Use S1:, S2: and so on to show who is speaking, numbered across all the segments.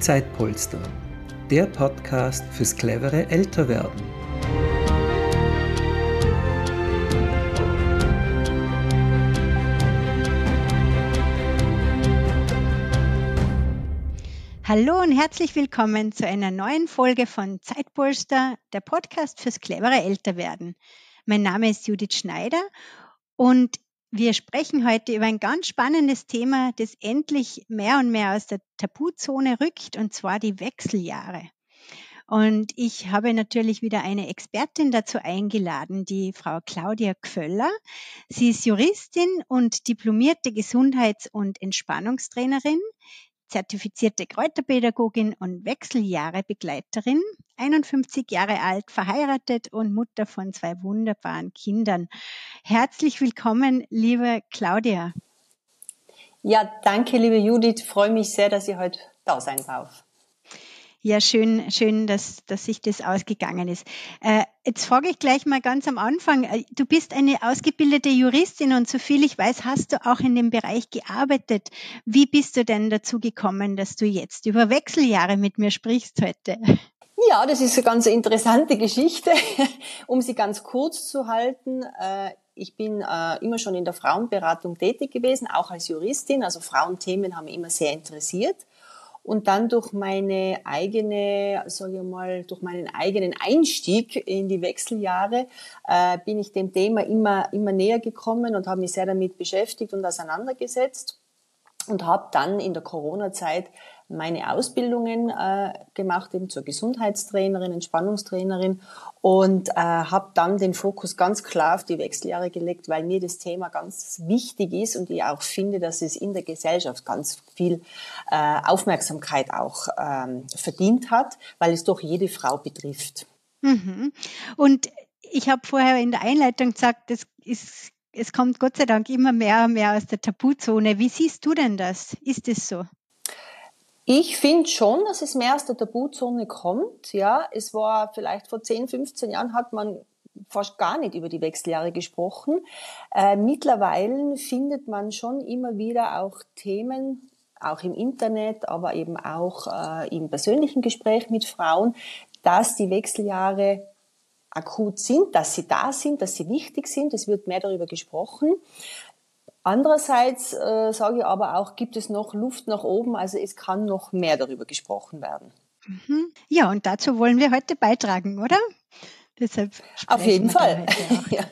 S1: Zeitpolster, der Podcast fürs clevere Älterwerden.
S2: Hallo und herzlich willkommen zu einer neuen Folge von Zeitpolster, der Podcast fürs clevere Älterwerden. Mein Name ist Judith Schneider und wir sprechen heute über ein ganz spannendes Thema, das endlich mehr und mehr aus der Tabuzone rückt, und zwar die Wechseljahre. Und ich habe natürlich wieder eine Expertin dazu eingeladen, die Frau Claudia Gföller. Sie ist Juristin und diplomierte Gesundheits- und Entspannungstrainerin zertifizierte Kräuterpädagogin und Wechseljahrebegleiterin, 51 Jahre alt, verheiratet und Mutter von zwei wunderbaren Kindern. Herzlich willkommen, liebe Claudia.
S3: Ja, danke, liebe Judith. Freue mich sehr, dass ich heute da sein darf.
S2: Ja, schön, schön, dass, dass sich das ausgegangen ist. Äh, jetzt frage ich gleich mal ganz am Anfang. Äh, du bist eine ausgebildete Juristin und soviel ich weiß, hast du auch in dem Bereich gearbeitet. Wie bist du denn dazu gekommen, dass du jetzt über Wechseljahre mit mir sprichst heute?
S3: Ja, das ist eine ganz interessante Geschichte. um sie ganz kurz zu halten, äh, ich bin äh, immer schon in der Frauenberatung tätig gewesen, auch als Juristin. Also Frauenthemen haben mich immer sehr interessiert. Und dann durch meine eigene, sage ich mal, durch meinen eigenen Einstieg in die Wechseljahre äh, bin ich dem Thema immer, immer näher gekommen und habe mich sehr damit beschäftigt und auseinandergesetzt und habe dann in der Corona-Zeit meine Ausbildungen äh, gemacht, eben zur Gesundheitstrainerin, Entspannungstrainerin und äh, habe dann den Fokus ganz klar auf die Wechseljahre gelegt, weil mir das Thema ganz wichtig ist und ich auch finde, dass es in der Gesellschaft ganz viel äh, Aufmerksamkeit auch ähm, verdient hat, weil es doch jede Frau betrifft.
S2: Mhm. Und ich habe vorher in der Einleitung gesagt, das ist es kommt Gott sei Dank immer mehr und mehr aus der Tabuzone. Wie siehst du denn das? Ist es so?
S3: Ich finde schon, dass es mehr aus der Tabuzone kommt. Ja, es war vielleicht vor 10, 15 Jahren hat man fast gar nicht über die Wechseljahre gesprochen. Äh, mittlerweile findet man schon immer wieder auch Themen, auch im Internet, aber eben auch äh, im persönlichen Gespräch mit Frauen, dass die Wechseljahre akut sind, dass sie da sind, dass sie wichtig sind. Es wird mehr darüber gesprochen. Andererseits äh, sage ich aber auch, gibt es noch Luft nach oben, also es kann noch mehr darüber gesprochen werden.
S2: Mhm. Ja, und dazu wollen wir heute beitragen, oder?
S3: Deshalb Auf jeden Fall. ja.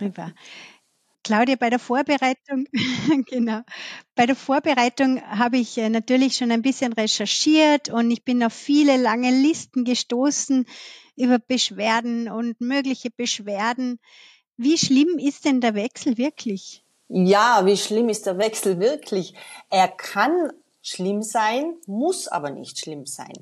S2: Claudia, bei der Vorbereitung, genau, bei der Vorbereitung habe ich äh, natürlich schon ein bisschen recherchiert und ich bin auf viele lange Listen gestoßen über Beschwerden und mögliche Beschwerden. Wie schlimm ist denn der Wechsel wirklich?
S3: Ja, wie schlimm ist der Wechsel wirklich? Er kann schlimm sein, muss aber nicht schlimm sein.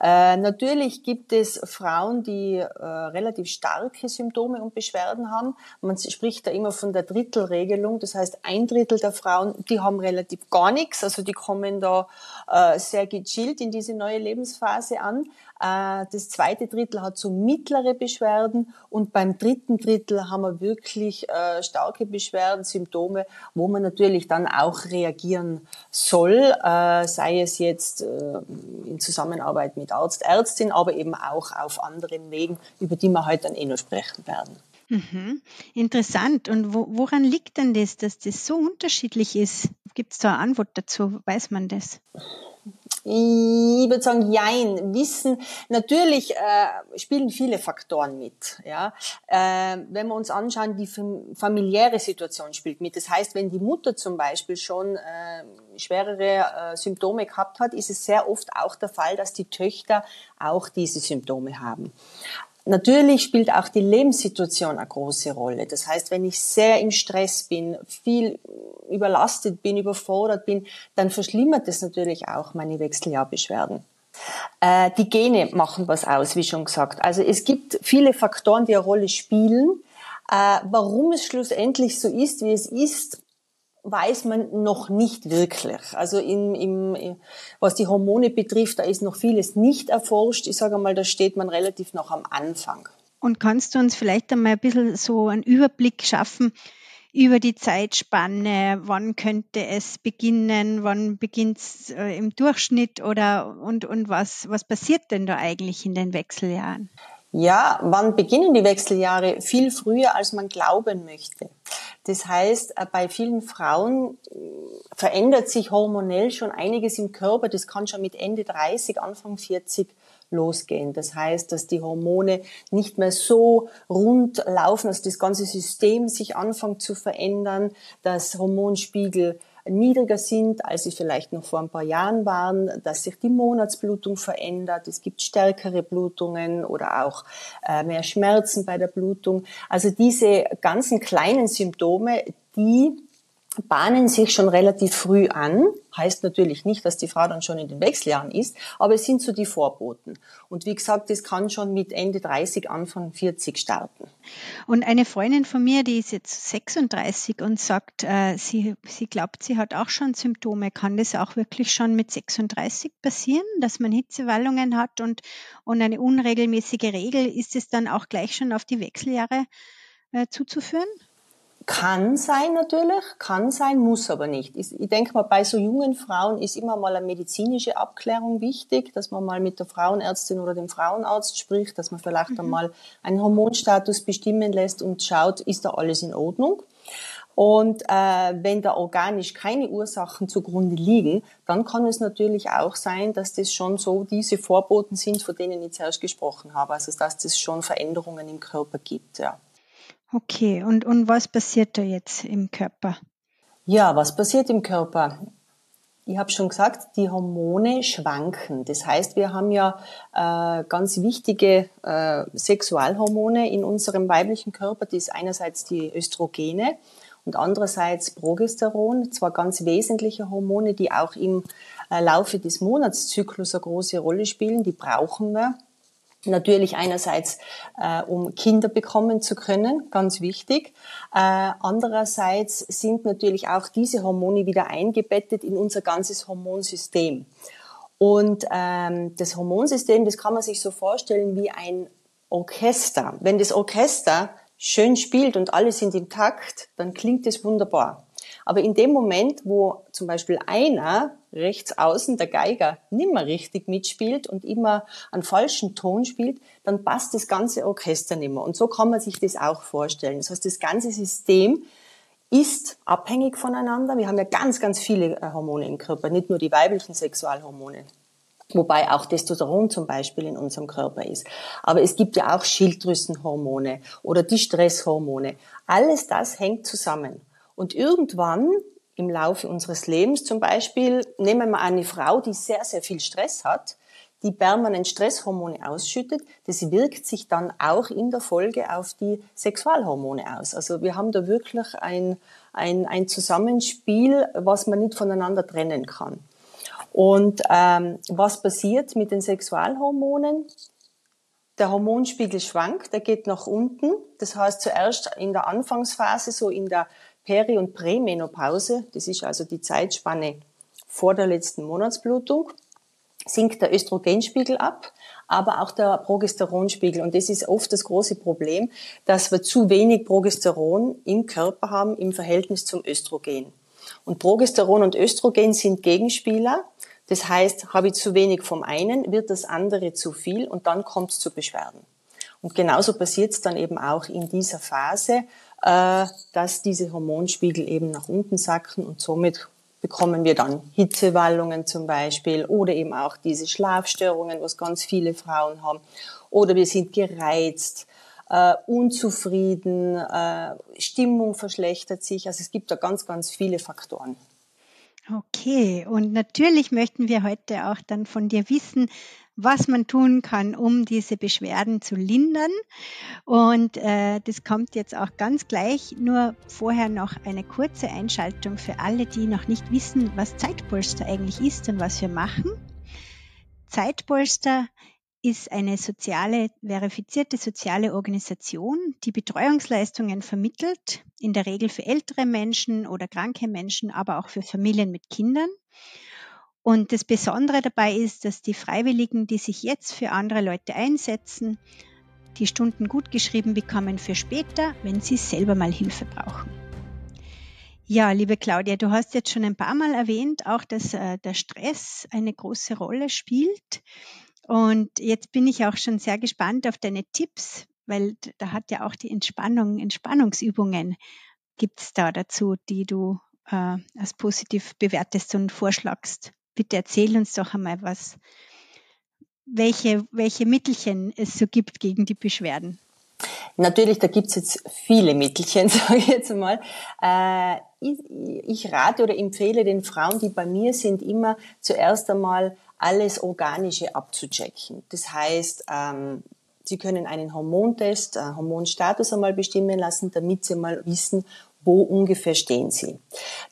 S3: Äh, natürlich gibt es Frauen, die äh, relativ starke Symptome und Beschwerden haben. Man spricht da immer von der Drittelregelung. Das heißt, ein Drittel der Frauen, die haben relativ gar nichts. Also die kommen da äh, sehr gechillt in diese neue Lebensphase an. Äh, das zweite Drittel hat so mittlere Beschwerden und beim dritten Drittel haben wir wirklich äh, starke Beschwerden, Symptome, wo man natürlich dann auch reagieren soll, äh, sei es jetzt in Zusammenarbeit mit Arzt, Ärztin, aber eben auch auf anderen Wegen, über die wir heute dann eh noch sprechen werden.
S2: Mhm. Interessant. Und wo, woran liegt denn das, dass das so unterschiedlich ist? Gibt es da eine Antwort dazu? Weiß man das?
S3: Ich würde sagen, jein. Wissen, natürlich äh, spielen viele Faktoren mit. Ja? Äh, wenn wir uns anschauen, die familiäre Situation spielt mit. Das heißt, wenn die Mutter zum Beispiel schon äh, schwerere äh, Symptome gehabt hat, ist es sehr oft auch der Fall, dass die Töchter auch diese Symptome haben. Natürlich spielt auch die Lebenssituation eine große Rolle. Das heißt, wenn ich sehr im Stress bin, viel überlastet bin, überfordert bin, dann verschlimmert es natürlich auch meine Wechseljahrbeschwerden. Äh, die Gene machen was aus, wie schon gesagt. Also es gibt viele Faktoren, die eine Rolle spielen. Äh, warum es schlussendlich so ist, wie es ist, weiß man noch nicht wirklich. Also im, im, was die Hormone betrifft, da ist noch vieles nicht erforscht. Ich sage mal, da steht man relativ noch am Anfang.
S2: Und kannst du uns vielleicht einmal ein bisschen so einen Überblick schaffen? über die Zeitspanne, wann könnte es beginnen, wann beginnt es äh, im Durchschnitt oder und, und was, was passiert denn da eigentlich in den Wechseljahren?
S3: Ja, wann beginnen die Wechseljahre? Viel früher, als man glauben möchte. Das heißt, äh, bei vielen Frauen äh, verändert sich hormonell schon einiges im Körper. Das kann schon mit Ende 30, Anfang 40 losgehen. Das heißt, dass die Hormone nicht mehr so rund laufen, dass das ganze System sich anfängt zu verändern, dass Hormonspiegel niedriger sind, als sie vielleicht noch vor ein paar Jahren waren, dass sich die Monatsblutung verändert, es gibt stärkere Blutungen oder auch äh, mehr Schmerzen bei der Blutung. Also diese ganzen kleinen Symptome, die bahnen sich schon relativ früh an. Heißt natürlich nicht, dass die Frau dann schon in den Wechseljahren ist, aber es sind so die Vorboten. Und wie gesagt, das kann schon mit Ende 30, Anfang 40 starten.
S2: Und eine Freundin von mir, die ist jetzt 36 und sagt, äh, sie, sie glaubt, sie hat auch schon Symptome. Kann das auch wirklich schon mit 36 passieren, dass man Hitzewallungen hat und, und eine unregelmäßige Regel? Ist es dann auch gleich schon auf die Wechseljahre äh, zuzuführen?
S3: Kann sein natürlich, kann sein, muss aber nicht. Ich, denke mal, bei so jungen Frauen ist immer mal eine medizinische Abklärung wichtig, dass man mal mit der Frauenärztin oder dem Frauenarzt spricht, dass man vielleicht mhm. einmal einen Hormonstatus bestimmen lässt und schaut, ist da alles in Ordnung. Und äh, wenn da organisch keine Ursachen zugrunde liegen, dann kann es natürlich auch sein, dass das schon so diese Vorboten sind, von denen ich zuerst gesprochen habe. Also dass das schon Veränderungen im Körper gibt, ja.
S2: Okay, und, und was passiert da jetzt im Körper?
S3: Ja, was passiert im Körper? Ich habe schon gesagt, die Hormone schwanken. Das heißt, wir haben ja äh, ganz wichtige äh, Sexualhormone in unserem weiblichen Körper. Das ist einerseits die Östrogene und andererseits Progesteron, zwar ganz wesentliche Hormone, die auch im äh, Laufe des Monatszyklus eine große Rolle spielen. Die brauchen wir Natürlich einerseits, äh, um Kinder bekommen zu können, ganz wichtig. Äh, andererseits sind natürlich auch diese Hormone wieder eingebettet in unser ganzes Hormonsystem. Und ähm, das Hormonsystem, das kann man sich so vorstellen wie ein Orchester. Wenn das Orchester schön spielt und alle sind im Takt, dann klingt es wunderbar. Aber in dem Moment, wo zum Beispiel einer rechts außen, der Geiger, nimmer richtig mitspielt und immer einen falschen Ton spielt, dann passt das ganze Orchester nimmer. Und so kann man sich das auch vorstellen. Das heißt, das ganze System ist abhängig voneinander. Wir haben ja ganz, ganz viele äh, Hormone im Körper, nicht nur die weiblichen Sexualhormone. Wobei auch Testosteron zum Beispiel in unserem Körper ist. Aber es gibt ja auch Schilddrüsenhormone oder die Stresshormone. Alles das hängt zusammen. Und irgendwann im Laufe unseres Lebens zum Beispiel, nehmen wir eine Frau, die sehr, sehr viel Stress hat, die permanent Stresshormone ausschüttet, das wirkt sich dann auch in der Folge auf die Sexualhormone aus. Also wir haben da wirklich ein, ein, ein Zusammenspiel, was man nicht voneinander trennen kann. Und ähm, was passiert mit den Sexualhormonen? Der Hormonspiegel schwankt, der geht nach unten. Das heißt zuerst in der Anfangsphase, so in der Peri- und Prämenopause, das ist also die Zeitspanne vor der letzten Monatsblutung, sinkt der Östrogenspiegel ab, aber auch der Progesteronspiegel. Und das ist oft das große Problem, dass wir zu wenig Progesteron im Körper haben im Verhältnis zum Östrogen. Und Progesteron und Östrogen sind Gegenspieler. Das heißt, habe ich zu wenig vom einen, wird das andere zu viel und dann kommt es zu Beschwerden. Und genauso passiert es dann eben auch in dieser Phase, dass diese Hormonspiegel eben nach unten sacken und somit bekommen wir dann Hitzewallungen zum Beispiel oder eben auch diese Schlafstörungen, was ganz viele Frauen haben. Oder wir sind gereizt, äh, unzufrieden, äh, Stimmung verschlechtert sich. Also es gibt da ganz, ganz viele Faktoren.
S2: Okay, und natürlich möchten wir heute auch dann von dir wissen, was man tun kann, um diese Beschwerden zu lindern. Und äh, das kommt jetzt auch ganz gleich. Nur vorher noch eine kurze Einschaltung für alle, die noch nicht wissen, was Zeitpolster eigentlich ist und was wir machen. Zeitpolster ist eine soziale, verifizierte soziale Organisation, die Betreuungsleistungen vermittelt, in der Regel für ältere Menschen oder kranke Menschen, aber auch für Familien mit Kindern. Und das Besondere dabei ist, dass die Freiwilligen, die sich jetzt für andere Leute einsetzen, die Stunden gut geschrieben bekommen für später, wenn sie selber mal Hilfe brauchen. Ja, liebe Claudia, du hast jetzt schon ein paar Mal erwähnt, auch dass äh, der Stress eine große Rolle spielt. Und jetzt bin ich auch schon sehr gespannt auf deine Tipps, weil da hat ja auch die Entspannung, Entspannungsübungen gibt es da dazu, die du äh, als positiv bewertest und vorschlagst. Bitte erzähl uns doch einmal was, welche, welche Mittelchen es so gibt gegen die Beschwerden.
S3: Natürlich, da gibt's jetzt viele Mittelchen, sage ich jetzt mal. Äh, ich, rate oder empfehle den Frauen, die bei mir sind, immer zuerst einmal alles Organische abzuchecken. Das heißt, ähm, Sie können einen Hormontest, einen Hormonstatus einmal bestimmen lassen, damit Sie mal wissen, wo ungefähr stehen Sie.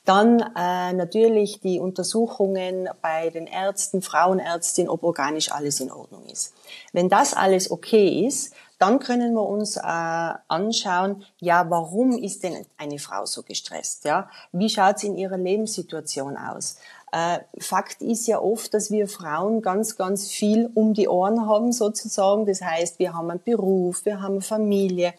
S3: Dann äh, natürlich die Untersuchungen bei den Ärzten, Frauenärztin, ob organisch alles in Ordnung ist. Wenn das alles okay ist, dann können wir uns äh, anschauen, ja, warum ist denn eine Frau so gestresst? Ja, wie schaut es in ihrer Lebenssituation aus? Äh, Fakt ist ja oft, dass wir Frauen ganz, ganz viel um die Ohren haben sozusagen. Das heißt, wir haben einen Beruf, wir haben eine Familie,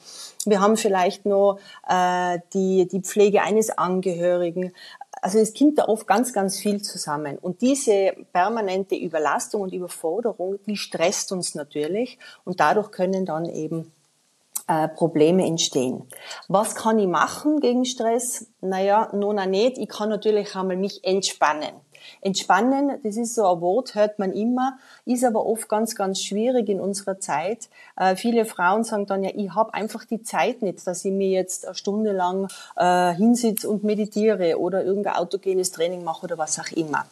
S3: wir haben vielleicht noch äh, die, die Pflege eines Angehörigen. Also es kommt da oft ganz, ganz viel zusammen. Und diese permanente Überlastung und Überforderung, die stresst uns natürlich. Und dadurch können dann eben äh, Probleme entstehen. Was kann ich machen gegen Stress? Naja, nun auch nicht. Ich kann natürlich einmal mich entspannen. Entspannen, das ist so ein Wort, hört man immer, ist aber oft ganz, ganz schwierig in unserer Zeit. Äh, viele Frauen sagen dann ja, ich habe einfach die Zeit nicht, dass ich mir jetzt eine Stunde lang äh, hinsitze und meditiere oder irgendein autogenes Training mache oder was auch immer.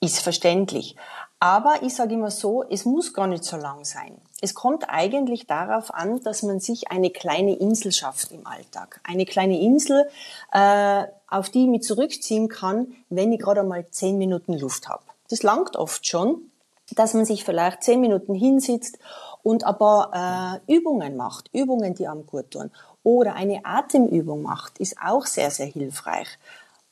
S3: Ist verständlich. Aber ich sage immer so, es muss gar nicht so lang sein. Es kommt eigentlich darauf an, dass man sich eine kleine Insel schafft im Alltag. Eine kleine Insel, äh, auf die ich mich zurückziehen kann, wenn ich gerade mal zehn Minuten Luft habe. Das langt oft schon, dass man sich vielleicht zehn Minuten hinsitzt und ein paar äh, Übungen macht, Übungen, die am gut tun. Oder eine Atemübung macht, ist auch sehr, sehr hilfreich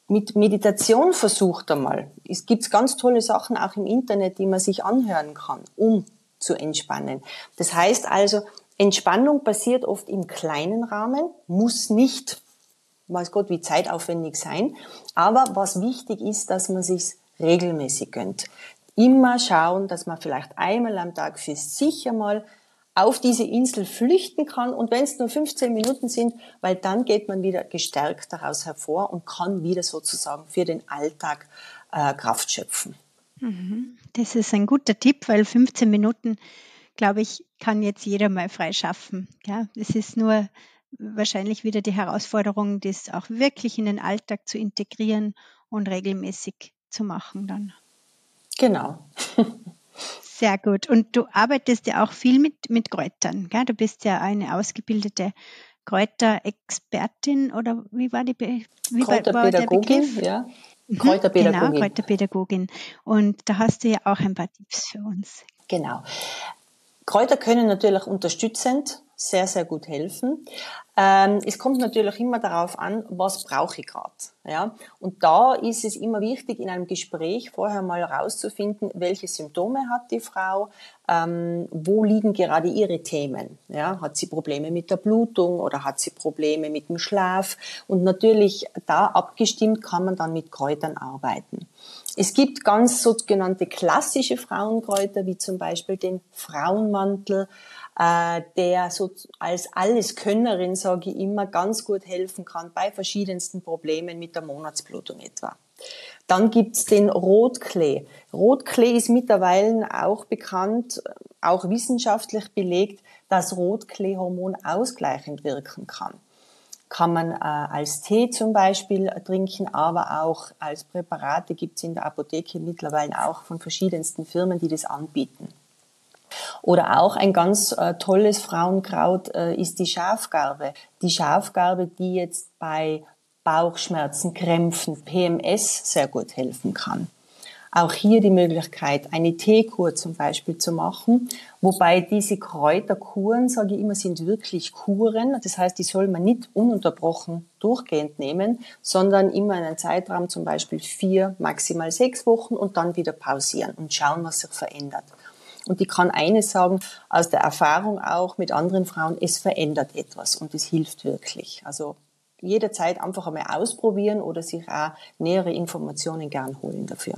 S3: mit Meditation versucht einmal. Es gibt ganz tolle Sachen auch im Internet, die man sich anhören kann, um zu entspannen. Das heißt also, Entspannung passiert oft im kleinen Rahmen, muss nicht, weiß Gott, wie zeitaufwendig sein. Aber was wichtig ist, dass man sich regelmäßig gönnt. Immer schauen, dass man vielleicht einmal am Tag für sich einmal auf diese Insel flüchten kann und wenn es nur 15 Minuten sind, weil dann geht man wieder gestärkt daraus hervor und kann wieder sozusagen für den Alltag äh, Kraft schöpfen.
S2: Mhm. Das ist ein guter Tipp, weil 15 Minuten, glaube ich, kann jetzt jeder mal frei schaffen. Ja, es ist nur wahrscheinlich wieder die Herausforderung, das auch wirklich in den Alltag zu integrieren und regelmäßig zu machen dann.
S3: Genau.
S2: Sehr gut. Und du arbeitest ja auch viel mit, mit Kräutern. Gell? Du bist ja eine ausgebildete Kräuterexpertin oder wie war die Be wie
S3: Kräuterpädagogin, war ja.
S2: Mhm, Kräuterpädagogin. Genau, Kräuterpädagogin. Und da hast du ja auch ein paar Tipps für uns.
S3: Genau. Kräuter können natürlich unterstützend sehr, sehr gut helfen. Ähm, es kommt natürlich immer darauf an, was brauche ich gerade. Ja? Und da ist es immer wichtig, in einem Gespräch vorher mal herauszufinden, welche Symptome hat die Frau, ähm, wo liegen gerade ihre Themen. Ja? Hat sie Probleme mit der Blutung oder hat sie Probleme mit dem Schlaf? Und natürlich da abgestimmt kann man dann mit Kräutern arbeiten. Es gibt ganz sogenannte klassische Frauenkräuter, wie zum Beispiel den Frauenmantel, äh, der so als Alleskönnerin, sage ich immer, ganz gut helfen kann bei verschiedensten Problemen mit der Monatsblutung etwa. Dann gibt's den Rotklee. Rotklee ist mittlerweile auch bekannt, auch wissenschaftlich belegt, dass Rotkleehormon ausgleichend wirken kann. Kann man äh, als Tee zum Beispiel trinken, aber auch als Präparate gibt's in der Apotheke mittlerweile auch von verschiedensten Firmen, die das anbieten. Oder auch ein ganz äh, tolles Frauenkraut äh, ist die Schafgarbe. Die Schafgarbe, die jetzt bei Bauchschmerzen, Krämpfen, PMS sehr gut helfen kann. Auch hier die Möglichkeit, eine Teekur zum Beispiel zu machen, wobei diese Kräuterkuren, sage ich immer, sind wirklich Kuren. Das heißt, die soll man nicht ununterbrochen durchgehend nehmen, sondern immer in einem Zeitraum zum Beispiel vier, maximal sechs Wochen und dann wieder pausieren und schauen, was sich verändert. Und ich kann eines sagen, aus der Erfahrung auch mit anderen Frauen, es verändert etwas und es hilft wirklich. Also jederzeit einfach einmal ausprobieren oder sich auch nähere Informationen gern holen dafür.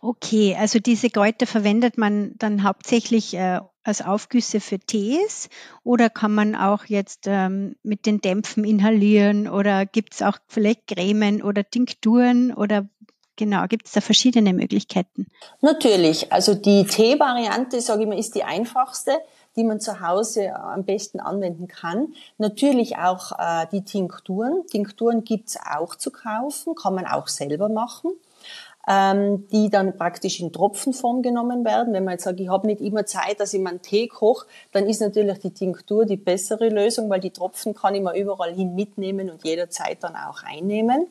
S2: Okay, also diese Kräuter verwendet man dann hauptsächlich äh, als Aufgüsse für Tees oder kann man auch jetzt ähm, mit den Dämpfen inhalieren oder gibt es auch vielleicht Cremen oder Tinkturen oder genau, gibt es da verschiedene Möglichkeiten?
S3: Natürlich, also die Tee-Variante, sage ich mal, ist die einfachste die man zu Hause am besten anwenden kann. Natürlich auch äh, die Tinkturen. Tinkturen gibt's auch zu kaufen, kann man auch selber machen ähm, die dann praktisch in Tropfenform genommen werden. Wenn man jetzt sagt, ich habe nicht immer Zeit, dass ich meinen Tee koche, dann ist natürlich die Tinktur die bessere Lösung, weil die Tropfen kann ich mir überall hin mitnehmen und jederzeit dann auch einnehmen.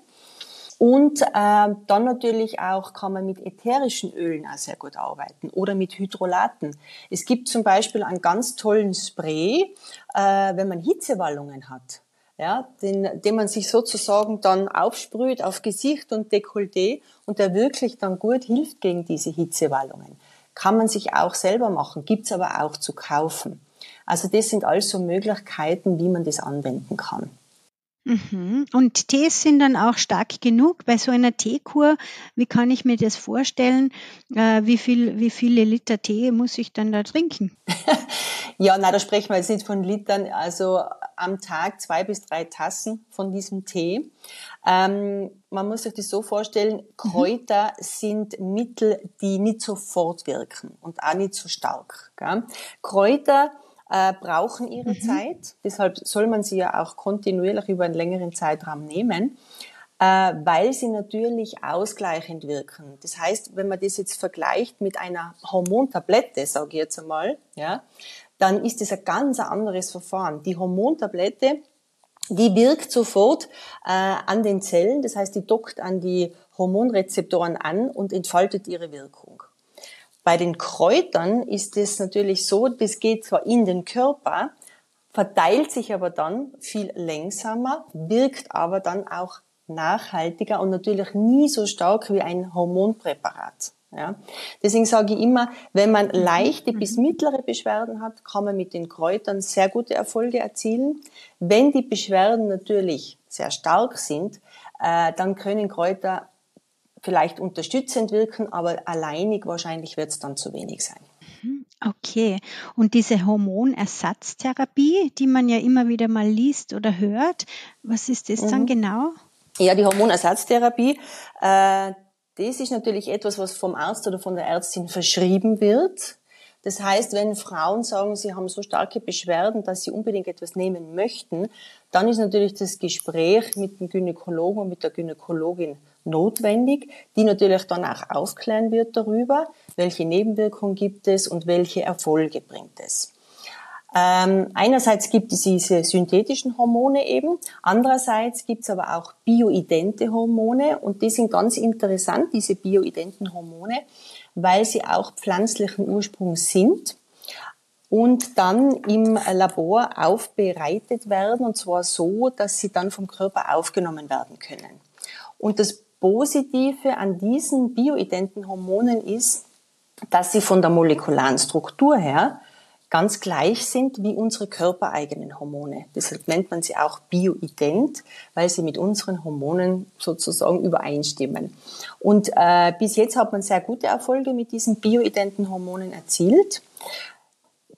S3: Und äh, dann natürlich auch kann man mit ätherischen Ölen auch sehr gut arbeiten oder mit Hydrolaten. Es gibt zum Beispiel einen ganz tollen Spray, äh, wenn man Hitzewallungen hat ja, den, den man sich sozusagen dann aufsprüht auf Gesicht und Dekolleté und der wirklich dann gut hilft gegen diese Hitzewallungen. Kann man sich auch selber machen, gibt's aber auch zu kaufen. Also das sind also Möglichkeiten, wie man das anwenden kann.
S2: Mhm. Und Tees sind dann auch stark genug bei so einer Teekur. Wie kann ich mir das vorstellen? Äh, wie, viel, wie viele Liter Tee muss ich dann da trinken?
S3: ja, na, da sprechen wir jetzt nicht von Litern. Also am Tag zwei bis drei Tassen von diesem Tee. Ähm, man muss sich das so vorstellen, mhm. Kräuter mhm. sind Mittel, die nicht sofort wirken und auch nicht so stark. Gell? Kräuter äh, brauchen ihre mhm. Zeit. Deshalb soll man sie ja auch kontinuierlich über einen längeren Zeitraum nehmen, äh, weil sie natürlich ausgleichend wirken. Das heißt, wenn man das jetzt vergleicht mit einer Hormontablette, sage ich jetzt einmal, ja, dann ist das ein ganz anderes Verfahren. Die Hormontablette, die wirkt sofort äh, an den Zellen, das heißt, die dockt an die Hormonrezeptoren an und entfaltet ihre Wirkung. Bei den Kräutern ist es natürlich so, das geht zwar in den Körper, verteilt sich aber dann viel langsamer, wirkt aber dann auch nachhaltiger und natürlich nie so stark wie ein Hormonpräparat. Ja. Deswegen sage ich immer, wenn man leichte bis mittlere Beschwerden hat, kann man mit den Kräutern sehr gute Erfolge erzielen. Wenn die Beschwerden natürlich sehr stark sind, äh, dann können Kräuter vielleicht unterstützend wirken, aber alleinig wahrscheinlich wird es dann zu wenig sein.
S2: Mhm, okay. Und diese Hormonersatztherapie, die man ja immer wieder mal liest oder hört, was ist das mhm. dann genau?
S3: Ja, die Hormonersatztherapie, äh, das ist natürlich etwas, was vom Arzt oder von der Ärztin verschrieben wird. Das heißt, wenn Frauen sagen, sie haben so starke Beschwerden, dass sie unbedingt etwas nehmen möchten, dann ist natürlich das Gespräch mit dem Gynäkologen und mit der Gynäkologin notwendig, die natürlich dann auch aufklären wird darüber, welche Nebenwirkungen gibt es und welche Erfolge bringt es. Ähm, einerseits gibt es diese synthetischen Hormone eben, andererseits gibt es aber auch bioidente Hormone und die sind ganz interessant, diese bioidenten Hormone, weil sie auch pflanzlichen Ursprungs sind und dann im Labor aufbereitet werden und zwar so, dass sie dann vom Körper aufgenommen werden können. Und das Positive an diesen bioidenten Hormonen ist, dass sie von der molekularen Struktur her ganz gleich sind wie unsere körpereigenen Hormone. Deshalb nennt man sie auch bioident, weil sie mit unseren Hormonen sozusagen übereinstimmen. Und äh, bis jetzt hat man sehr gute Erfolge mit diesen bioidenten Hormonen erzielt.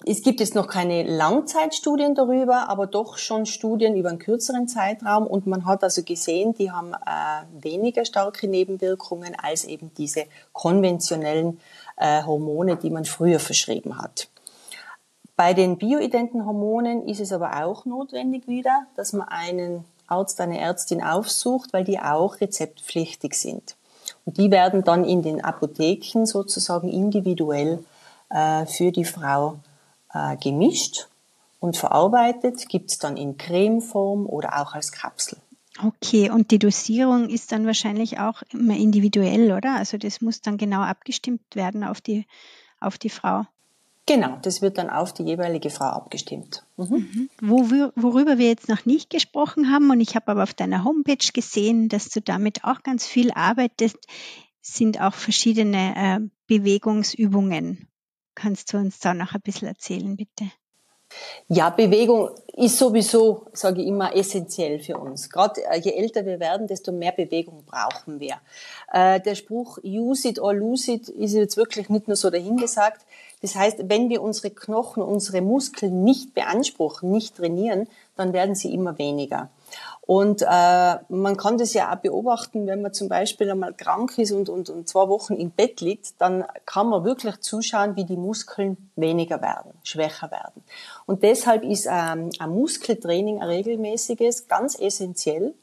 S3: Es gibt jetzt noch keine Langzeitstudien darüber, aber doch schon Studien über einen kürzeren Zeitraum und man hat also gesehen, die haben äh, weniger starke Nebenwirkungen als eben diese konventionellen äh, Hormone, die man früher verschrieben hat. Bei den bioidenten Hormonen ist es aber auch notwendig wieder, dass man einen Arzt, eine Ärztin aufsucht, weil die auch rezeptpflichtig sind. Und die werden dann in den Apotheken sozusagen individuell äh, für die Frau äh, gemischt und verarbeitet, gibt es dann in Cremeform oder auch als Kapsel.
S2: Okay, und die Dosierung ist dann wahrscheinlich auch immer individuell, oder? Also das muss dann genau abgestimmt werden auf die, auf die Frau.
S3: Genau, das wird dann auf die jeweilige Frau abgestimmt.
S2: Mhm. Mhm. Wo worüber wir jetzt noch nicht gesprochen haben, und ich habe aber auf deiner Homepage gesehen, dass du damit auch ganz viel arbeitest, sind auch verschiedene äh, Bewegungsübungen. Kannst du uns da noch ein bisschen erzählen, bitte?
S3: Ja, Bewegung ist sowieso, sage ich immer, essentiell für uns. Gerade äh, je älter wir werden, desto mehr Bewegung brauchen wir. Äh, der Spruch use it or lose it ist jetzt wirklich nicht nur so dahingesagt. Das heißt, wenn wir unsere Knochen, unsere Muskeln nicht beanspruchen, nicht trainieren, dann werden sie immer weniger. Und äh, man kann das ja auch beobachten, wenn man zum Beispiel einmal krank ist und, und, und zwei Wochen im Bett liegt, dann kann man wirklich zuschauen, wie die Muskeln weniger werden, schwächer werden. Und deshalb ist ähm, ein Muskeltraining ein regelmäßiges ganz essentiell,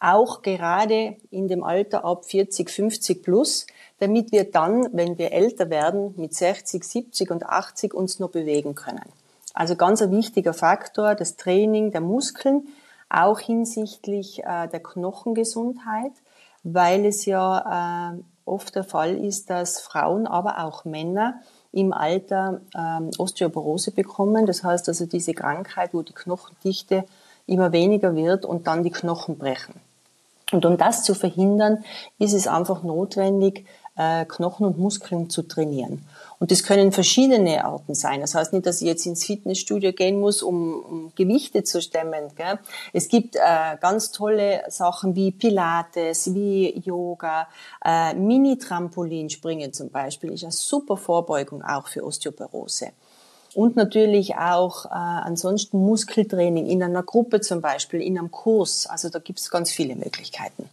S3: auch gerade in dem Alter ab 40, 50 plus, damit wir dann, wenn wir älter werden, mit 60, 70 und 80 uns noch bewegen können. Also ganz ein wichtiger Faktor, das Training der Muskeln, auch hinsichtlich äh, der Knochengesundheit, weil es ja äh, oft der Fall ist, dass Frauen, aber auch Männer im Alter ähm, Osteoporose bekommen. Das heißt also diese Krankheit, wo die Knochendichte immer weniger wird und dann die Knochen brechen. Und um das zu verhindern, ist es einfach notwendig, äh, Knochen und Muskeln zu trainieren. Und das können verschiedene Arten sein. Das heißt nicht, dass ich jetzt ins Fitnessstudio gehen muss, um, um Gewichte zu stemmen. Gell? Es gibt äh, ganz tolle Sachen wie Pilates, wie Yoga, äh, Mini-Trampolinspringen zum Beispiel ist eine super Vorbeugung auch für Osteoporose. Und natürlich auch äh, ansonsten Muskeltraining in einer Gruppe zum Beispiel, in einem Kurs. Also da gibt es ganz viele Möglichkeiten.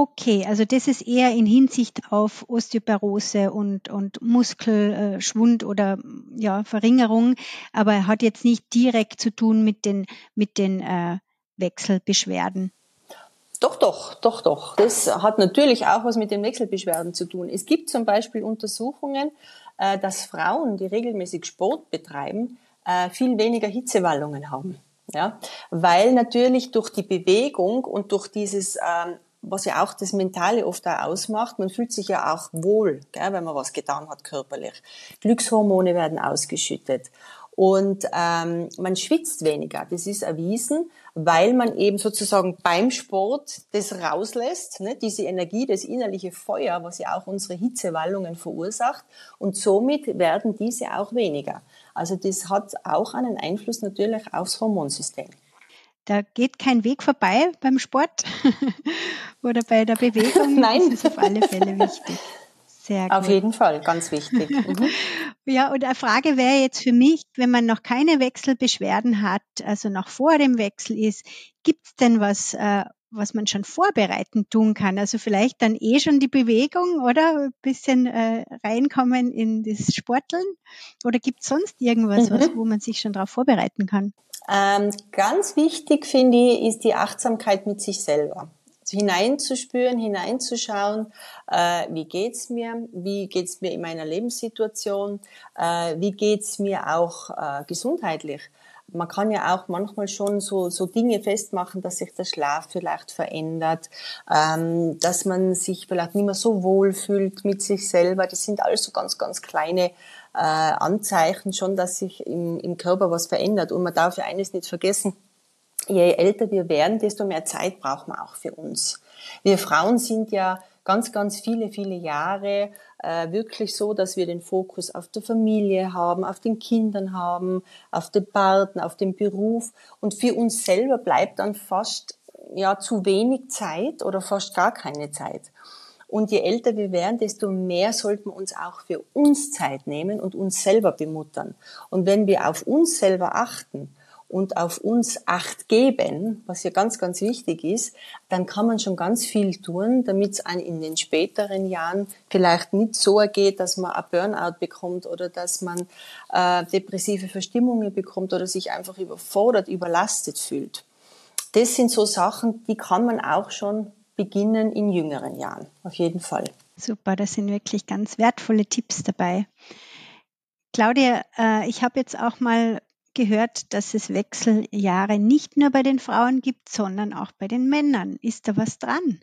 S2: Okay, also das ist eher in Hinsicht auf Osteoporose und, und Muskelschwund oder ja, Verringerung, aber hat jetzt nicht direkt zu tun mit den, mit den äh, Wechselbeschwerden.
S3: Doch, doch, doch, doch. Das hat natürlich auch was mit den Wechselbeschwerden zu tun. Es gibt zum Beispiel Untersuchungen, äh, dass Frauen, die regelmäßig Sport betreiben, äh, viel weniger Hitzewallungen haben. Ja, weil natürlich durch die Bewegung und durch dieses ähm, was ja auch das Mentale oft auch ausmacht. Man fühlt sich ja auch wohl, gell, wenn man was getan hat körperlich. Glückshormone werden ausgeschüttet. Und ähm, man schwitzt weniger, das ist erwiesen, weil man eben sozusagen beim Sport das rauslässt, ne, diese Energie, das innerliche Feuer, was ja auch unsere Hitzewallungen verursacht. Und somit werden diese auch weniger. Also das hat auch einen Einfluss natürlich aufs Hormonsystem.
S2: Da geht kein Weg vorbei beim Sport oder bei der Bewegung.
S3: Nein.
S2: Das ist auf alle Fälle wichtig.
S3: Sehr gut. Auf jeden Fall, ganz wichtig. Mhm.
S2: Ja, und eine Frage wäre jetzt für mich, wenn man noch keine Wechselbeschwerden hat, also noch vor dem Wechsel ist, gibt es denn was, äh, was man schon vorbereitend tun kann? Also vielleicht dann eh schon die Bewegung oder ein bisschen äh, reinkommen in das Sporteln? Oder gibt es sonst irgendwas, mhm. was, wo man sich schon darauf vorbereiten kann?
S3: Ähm, ganz wichtig finde ich, ist die Achtsamkeit mit sich selber. Also hineinzuspüren, hineinzuschauen, äh, wie geht's mir, wie geht's mir in meiner Lebenssituation, äh, wie geht's mir auch äh, gesundheitlich. Man kann ja auch manchmal schon so, so Dinge festmachen, dass sich der Schlaf vielleicht verändert, ähm, dass man sich vielleicht nicht mehr so wohl fühlt mit sich selber. Das sind alles so ganz, ganz kleine äh, Anzeichen schon, dass sich im, im Körper was verändert. Und man darf ja eines nicht vergessen, je älter wir werden, desto mehr Zeit brauchen wir auch für uns. Wir Frauen sind ja ganz, ganz viele, viele Jahre äh, wirklich so, dass wir den Fokus auf der Familie haben, auf den Kindern haben, auf den Partner, auf den Beruf. Und für uns selber bleibt dann fast ja zu wenig Zeit oder fast gar keine Zeit. Und je älter wir werden, desto mehr sollten wir uns auch für uns Zeit nehmen und uns selber bemuttern. Und wenn wir auf uns selber achten und auf uns Acht geben, was ja ganz, ganz wichtig ist, dann kann man schon ganz viel tun, damit es einem in den späteren Jahren vielleicht nicht so ergeht, dass man ein Burnout bekommt oder dass man äh, depressive Verstimmungen bekommt oder sich einfach überfordert, überlastet fühlt. Das sind so Sachen, die kann man auch schon beginnen in jüngeren Jahren, auf jeden Fall.
S2: Super, das sind wirklich ganz wertvolle Tipps dabei. Claudia, äh, ich habe jetzt auch mal gehört, dass es Wechseljahre nicht nur bei den Frauen gibt, sondern auch bei den Männern. Ist da was dran?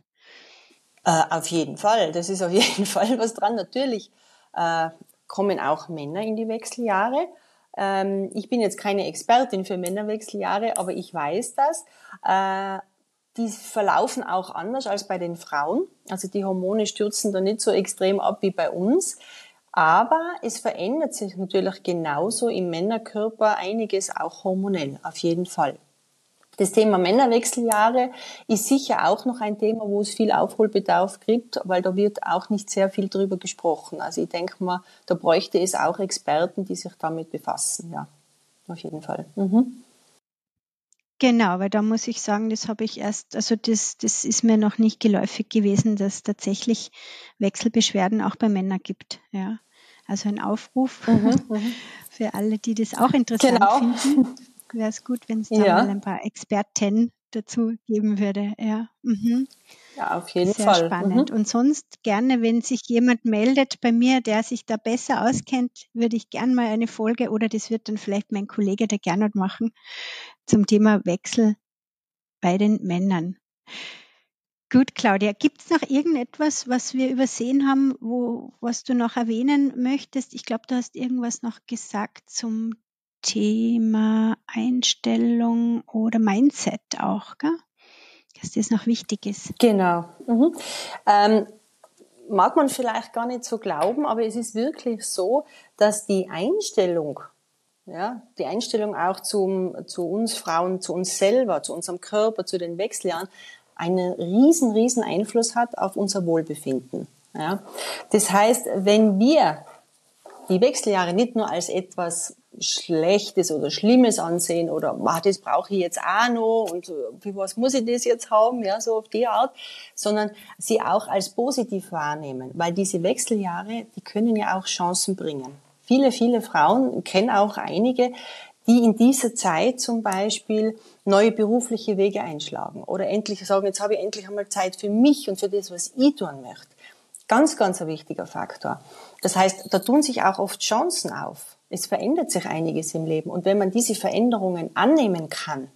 S3: Äh, auf jeden Fall, das ist auf jeden Fall was dran. Natürlich äh, kommen auch Männer in die Wechseljahre. Ähm, ich bin jetzt keine Expertin für Männerwechseljahre, aber ich weiß das. Äh, die verlaufen auch anders als bei den Frauen. Also die Hormone stürzen da nicht so extrem ab wie bei uns. Aber es verändert sich natürlich genauso im Männerkörper einiges auch hormonell, auf jeden Fall. Das Thema Männerwechseljahre ist sicher auch noch ein Thema, wo es viel Aufholbedarf gibt, weil da wird auch nicht sehr viel drüber gesprochen. Also ich denke mal, da bräuchte es auch Experten, die sich damit befassen. Ja, auf jeden Fall. Mhm.
S2: Genau, weil da muss ich sagen, das habe ich erst, also das, das ist mir noch nicht geläufig gewesen, dass es tatsächlich Wechselbeschwerden auch bei Männern gibt. Ja. Also ein Aufruf mhm, mhm. für alle, die das auch interessant genau. finden. Wäre es gut, wenn es da ja. mal ein paar Experten dazu geben würde. Ja, mhm.
S3: ja auf jeden
S2: Sehr
S3: Fall.
S2: spannend. Mhm. Und sonst gerne, wenn sich jemand meldet bei mir, der sich da besser auskennt, würde ich gerne mal eine Folge oder das wird dann vielleicht mein Kollege der Gernot machen zum Thema Wechsel bei den Männern. Gut, Claudia, gibt es noch irgendetwas, was wir übersehen haben, wo, was du noch erwähnen möchtest? Ich glaube, du hast irgendwas noch gesagt zum Thema Einstellung oder Mindset auch, gell? dass das noch wichtig ist.
S3: Genau. Mhm. Ähm, mag man vielleicht gar nicht so glauben, aber es ist wirklich so, dass die Einstellung, ja, die Einstellung auch zum, zu uns Frauen, zu uns selber, zu unserem Körper, zu den Wechseljahren, einen riesen, riesen Einfluss hat auf unser Wohlbefinden. Ja. Das heißt, wenn wir die Wechseljahre nicht nur als etwas Schlechtes oder Schlimmes ansehen oder ah, das brauche ich jetzt auch noch und wie was muss ich das jetzt haben, ja, so auf die Art, sondern sie auch als positiv wahrnehmen, weil diese Wechseljahre, die können ja auch Chancen bringen. Viele, viele Frauen, kennen auch einige, die in dieser Zeit zum Beispiel neue berufliche Wege einschlagen oder endlich sagen, jetzt habe ich endlich einmal Zeit für mich und für das, was ich tun möchte. Ganz, ganz ein wichtiger Faktor. Das heißt, da tun sich auch oft Chancen auf. Es verändert sich einiges im Leben. Und wenn man diese Veränderungen annehmen kann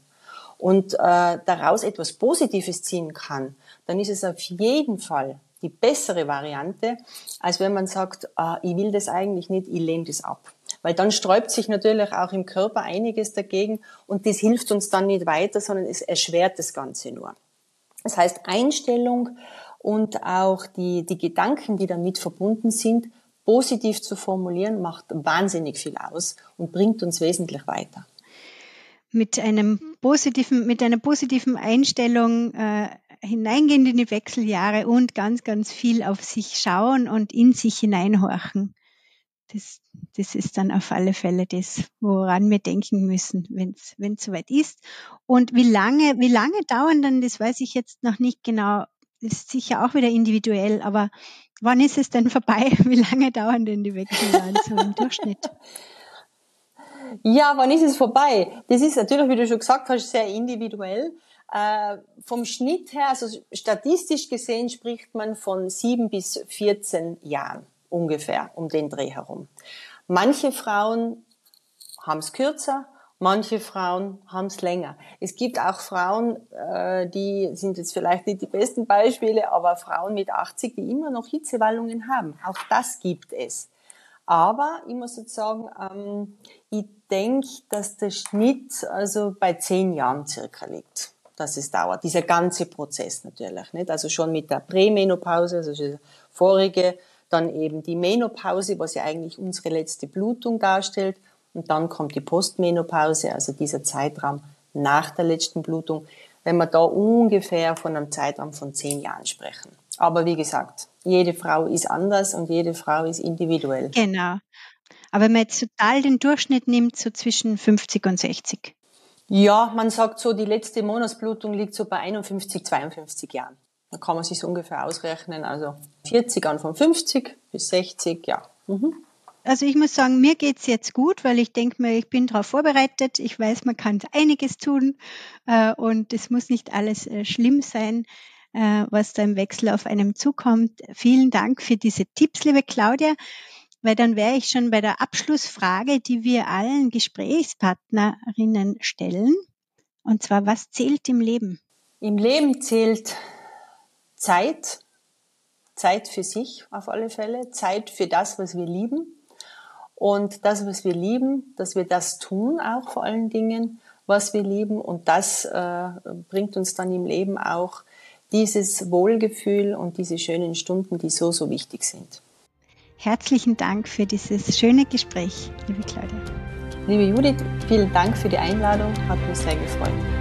S3: und äh, daraus etwas Positives ziehen kann, dann ist es auf jeden Fall die bessere Variante, als wenn man sagt, ah, ich will das eigentlich nicht, ich lehne das ab. Weil dann sträubt sich natürlich auch im Körper einiges dagegen und das hilft uns dann nicht weiter, sondern es erschwert das Ganze nur. Das heißt, Einstellung und auch die, die Gedanken, die damit verbunden sind, positiv zu formulieren, macht wahnsinnig viel aus und bringt uns wesentlich weiter.
S2: Mit einem positiven, mit einer positiven Einstellung äh, hineingehen in die Wechseljahre und ganz, ganz viel auf sich schauen und in sich hineinhorchen. Das, das ist dann auf alle Fälle das, woran wir denken müssen, wenn es soweit ist. Und wie lange, wie lange dauern dann, das weiß ich jetzt noch nicht genau, ist sicher auch wieder individuell, aber wann ist es denn vorbei? Wie lange dauern denn die Wechseljahre so im Durchschnitt?
S3: Ja, wann ist es vorbei? Das ist natürlich, wie du schon gesagt hast, sehr individuell. Äh, vom Schnitt her, also statistisch gesehen, spricht man von sieben bis 14 Jahren ungefähr um den Dreh herum. Manche Frauen haben es kürzer, manche Frauen haben es länger. Es gibt auch Frauen, äh, die sind jetzt vielleicht nicht die besten Beispiele, aber Frauen mit 80, die immer noch Hitzewallungen haben. Auch das gibt es. Aber ich muss jetzt sagen, ähm, ich denke, dass der Schnitt also bei zehn Jahren circa liegt, dass es dauert. Dieser ganze Prozess natürlich, nicht? Also schon mit der Prämenopause, also vorige, dann eben die Menopause, was ja eigentlich unsere letzte Blutung darstellt und dann kommt die Postmenopause, also dieser Zeitraum nach der letzten Blutung, wenn wir da ungefähr von einem Zeitraum von zehn Jahren sprechen. Aber wie gesagt, jede Frau ist anders und jede Frau ist individuell.
S2: Genau. Aber wenn man jetzt total den Durchschnitt nimmt, so zwischen 50 und 60.
S3: Ja, man sagt so, die letzte Monatsblutung liegt so bei 51, 52 Jahren. Da kann man sich so ungefähr ausrechnen. Also 40 an von 50 bis 60, ja. Mhm.
S2: Also ich muss sagen, mir geht's jetzt gut, weil ich denke mir, ich bin darauf vorbereitet. Ich weiß, man kann einiges tun äh, und es muss nicht alles äh, schlimm sein, äh, was da im Wechsel auf einem zukommt. Vielen Dank für diese Tipps, liebe Claudia, weil dann wäre ich schon bei der Abschlussfrage, die wir allen Gesprächspartnerinnen stellen. Und zwar, was zählt im Leben?
S3: Im Leben zählt Zeit, Zeit für sich auf alle Fälle, Zeit für das, was wir lieben und das, was wir lieben, dass wir das tun, auch vor allen Dingen, was wir lieben. Und das äh, bringt uns dann im Leben auch dieses Wohlgefühl und diese schönen Stunden, die so, so wichtig sind.
S2: Herzlichen Dank für dieses schöne Gespräch, liebe Claudia.
S3: Liebe Judith, vielen Dank für die Einladung, hat mich sehr gefreut.